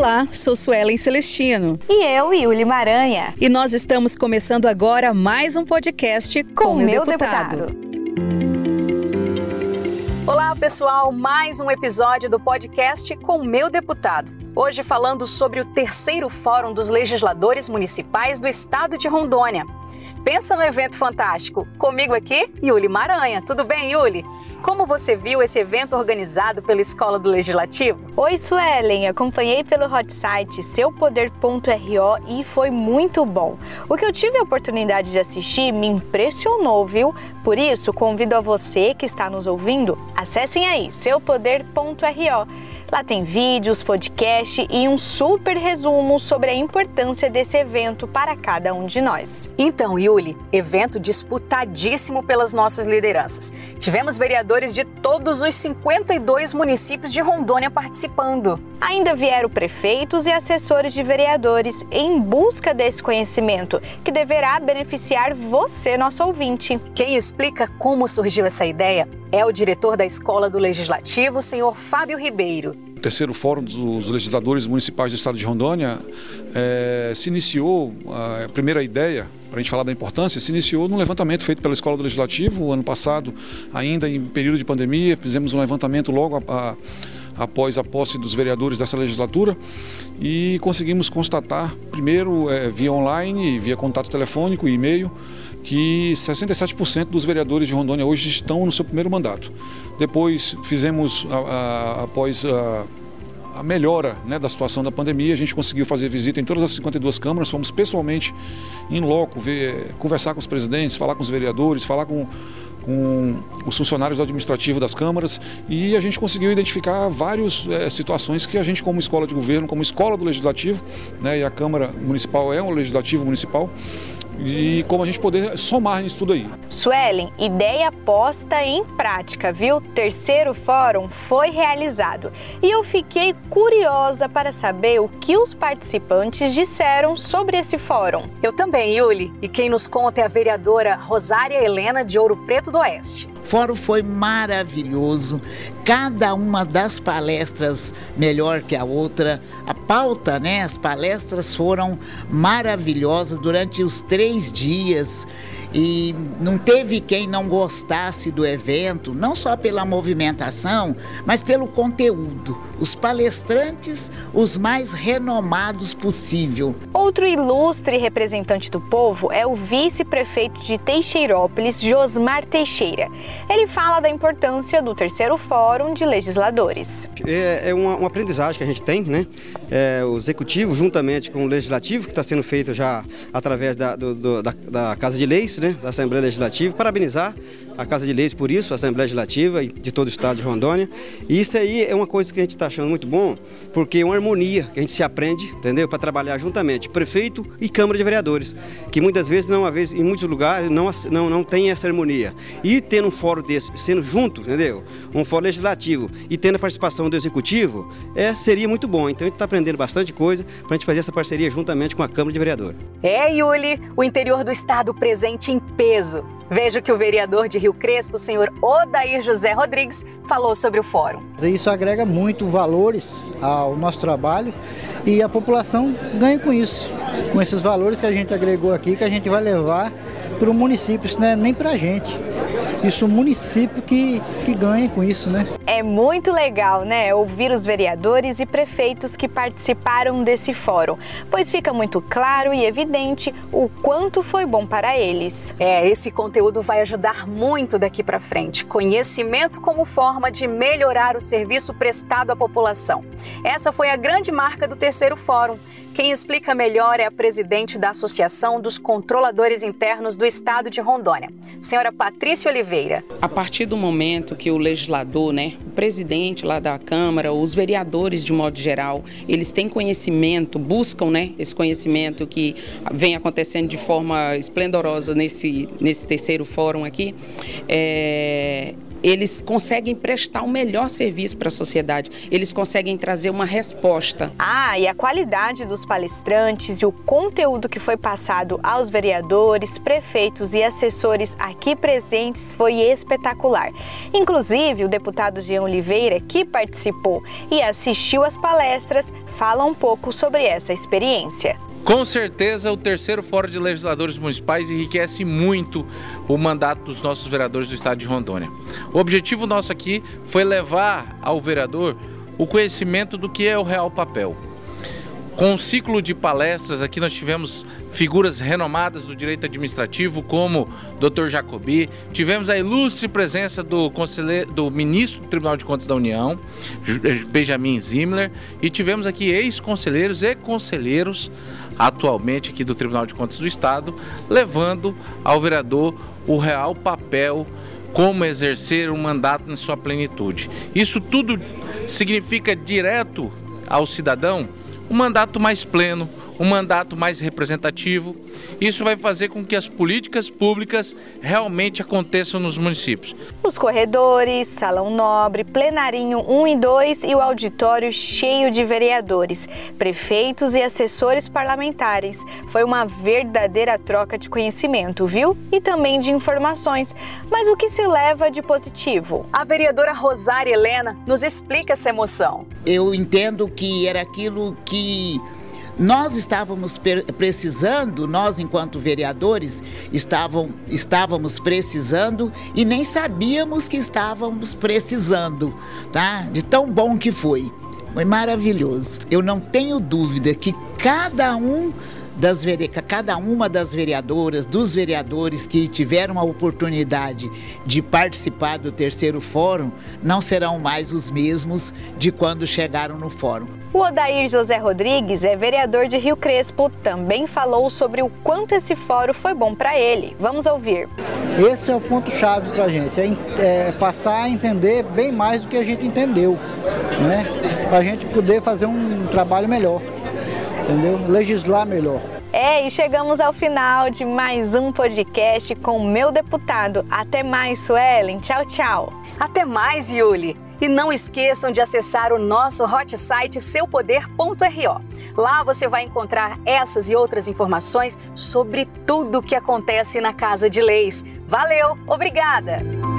Olá, sou Suelen Celestino. E eu, Yuli Maranha. E nós estamos começando agora mais um podcast com, Com o meu meu deputado. deputado. Olá, pessoal, mais um episódio do podcast com o meu deputado. Hoje falando sobre o terceiro Fórum dos Legisladores Municipais do Estado de Rondônia. Pensa no evento fantástico. Comigo aqui, Yuli Maranha. Tudo bem, Yuli? Como você viu esse evento organizado pela Escola do Legislativo? Oi, Suelen. Acompanhei pelo hot site seupoder.ro e foi muito bom. O que eu tive a oportunidade de assistir me impressionou, viu? Por isso, convido a você que está nos ouvindo, acessem aí seupoder.ro. Lá tem vídeos, podcast e um super resumo sobre a importância desse evento para cada um de nós. Então, Yuli, evento disputadíssimo pelas nossas lideranças. Tivemos vereadores de todos os 52 municípios de Rondônia participando. Ainda vieram prefeitos e assessores de vereadores em busca desse conhecimento, que deverá beneficiar você, nosso ouvinte. Quem explica como surgiu essa ideia é o diretor da Escola do Legislativo, senhor Fábio Ribeiro. O terceiro Fórum dos Legisladores Municipais do Estado de Rondônia eh, se iniciou, a primeira ideia, para a gente falar da importância, se iniciou num levantamento feito pela Escola do Legislativo, ano passado, ainda em período de pandemia, fizemos um levantamento logo a, a, após a posse dos vereadores dessa legislatura e conseguimos constatar, primeiro eh, via online, via contato telefônico e e-mail, que 67% dos vereadores de Rondônia hoje estão no seu primeiro mandato. Depois fizemos, a, após a, a melhora né, da situação da pandemia, a gente conseguiu fazer visita em todas as 52 câmaras, fomos pessoalmente em loco, ver, conversar com os presidentes, falar com os vereadores, falar com, com os funcionários do administrativo das câmaras. E a gente conseguiu identificar várias é, situações que a gente, como escola de governo, como escola do legislativo, né, e a Câmara Municipal é um legislativo municipal, e como a gente poder somar nisso tudo aí. Suelen, ideia posta em prática, viu? Terceiro fórum foi realizado e eu fiquei curiosa para saber o que os participantes disseram sobre esse fórum. Eu também, Yuli. E quem nos conta é a vereadora Rosária Helena de Ouro Preto do Oeste. Fórum foi maravilhoso, cada uma das palestras melhor que a outra. A pauta, né? As palestras foram maravilhosas durante os três dias e não teve quem não gostasse do evento, não só pela movimentação, mas pelo conteúdo. Os palestrantes, os mais renomados possível. Outro ilustre representante do povo é o vice-prefeito de Teixeirópolis, Josmar Teixeira. Ele fala da importância do terceiro Fórum de Legisladores. É, é uma, uma, aprendizagem que a gente tem, né? É, o executivo, juntamente com o legislativo, que está sendo feito já através da, do, do, da, da Casa de Leis, né, da Assembleia Legislativa, parabenizar a Casa de Leis por isso, a Assembleia Legislativa de todo o estado de Rondônia. E isso aí é uma coisa que a gente está achando muito bom, porque é uma harmonia que a gente se aprende, entendeu? Para trabalhar juntamente, prefeito e Câmara de Vereadores, que muitas vezes, não uma vez, em muitos lugares, não, não, não tem essa harmonia. E tendo um fórum desse, sendo junto, entendeu? Um fórum legislativo e tendo a participação do Executivo, é, seria muito bom. Então a gente está aprendendo bastante coisa para a gente fazer essa parceria juntamente com a Câmara de Vereadores. É, Yuli, o interior do estado presente em peso. Vejo que o vereador de Rio Crespo, o senhor Odair José Rodrigues, falou sobre o fórum. Isso agrega muito valores ao nosso trabalho e a população ganha com isso, com esses valores que a gente agregou aqui, que a gente vai levar para o município, isso não é nem para a gente. Isso o município que, que ganha com isso, né? É muito legal, né? Ouvir os vereadores e prefeitos que participaram desse fórum, pois fica muito claro e evidente o quanto foi bom para eles. É, esse conteúdo vai ajudar muito daqui para frente. Conhecimento como forma de melhorar o serviço prestado à população. Essa foi a grande marca do terceiro fórum. Quem explica melhor é a presidente da Associação dos Controladores Internos do Estado de Rondônia, senhora Patrícia Oliveira. A partir do momento que o legislador, né, o presidente lá da Câmara, os vereadores de modo geral, eles têm conhecimento, buscam né, esse conhecimento que vem acontecendo de forma esplendorosa nesse, nesse terceiro fórum aqui, é, eles conseguem prestar o um melhor serviço para a sociedade, eles conseguem trazer uma resposta. Ah, e a qualidade dos palestrantes e o conteúdo que foi passado aos vereadores, prefeitos e assessores aqui presentes foi espetacular. Inclusive, o deputado Jean Oliveira, que participou e assistiu às palestras, fala um pouco sobre essa experiência. Com certeza, o terceiro Fórum de Legisladores Municipais enriquece muito o mandato dos nossos vereadores do estado de Rondônia. O objetivo nosso aqui foi levar ao vereador o conhecimento do que é o real papel. Com um ciclo de palestras, aqui nós tivemos figuras renomadas do direito administrativo, como Dr. Jacobi, tivemos a ilustre presença do, do ministro do Tribunal de Contas da União, Benjamin Zimler, e tivemos aqui ex-conselheiros e conselheiros atualmente aqui do Tribunal de Contas do Estado, levando ao vereador o real papel como exercer um mandato na sua plenitude. Isso tudo significa direto ao cidadão um mandato mais pleno, um mandato mais representativo. Isso vai fazer com que as políticas públicas realmente aconteçam nos municípios. Os corredores, salão nobre, plenarinho 1 e 2 e o auditório cheio de vereadores, prefeitos e assessores parlamentares. Foi uma verdadeira troca de conhecimento, viu? E também de informações. Mas o que se leva de positivo? A vereadora Rosária Helena nos explica essa emoção. Eu entendo que era aquilo que nós estávamos precisando, nós enquanto vereadores estavam, estávamos precisando e nem sabíamos que estávamos precisando, tá? De tão bom que foi. Foi maravilhoso. Eu não tenho dúvida que cada um das cada uma das vereadoras, dos vereadores que tiveram a oportunidade de participar do terceiro fórum, não serão mais os mesmos de quando chegaram no fórum. O Odair José Rodrigues é vereador de Rio Crespo, também falou sobre o quanto esse fórum foi bom para ele. Vamos ouvir. Esse é o ponto-chave para a gente, é, é, passar a entender bem mais do que a gente entendeu, né? Para a gente poder fazer um trabalho melhor entendeu? Legislar melhor. É, e chegamos ao final de mais um podcast com o meu deputado. Até mais, Suelen. Tchau, tchau. Até mais, Yuli. E não esqueçam de acessar o nosso hot site seupoder.ro. Lá você vai encontrar essas e outras informações sobre tudo o que acontece na Casa de Leis. Valeu, obrigada!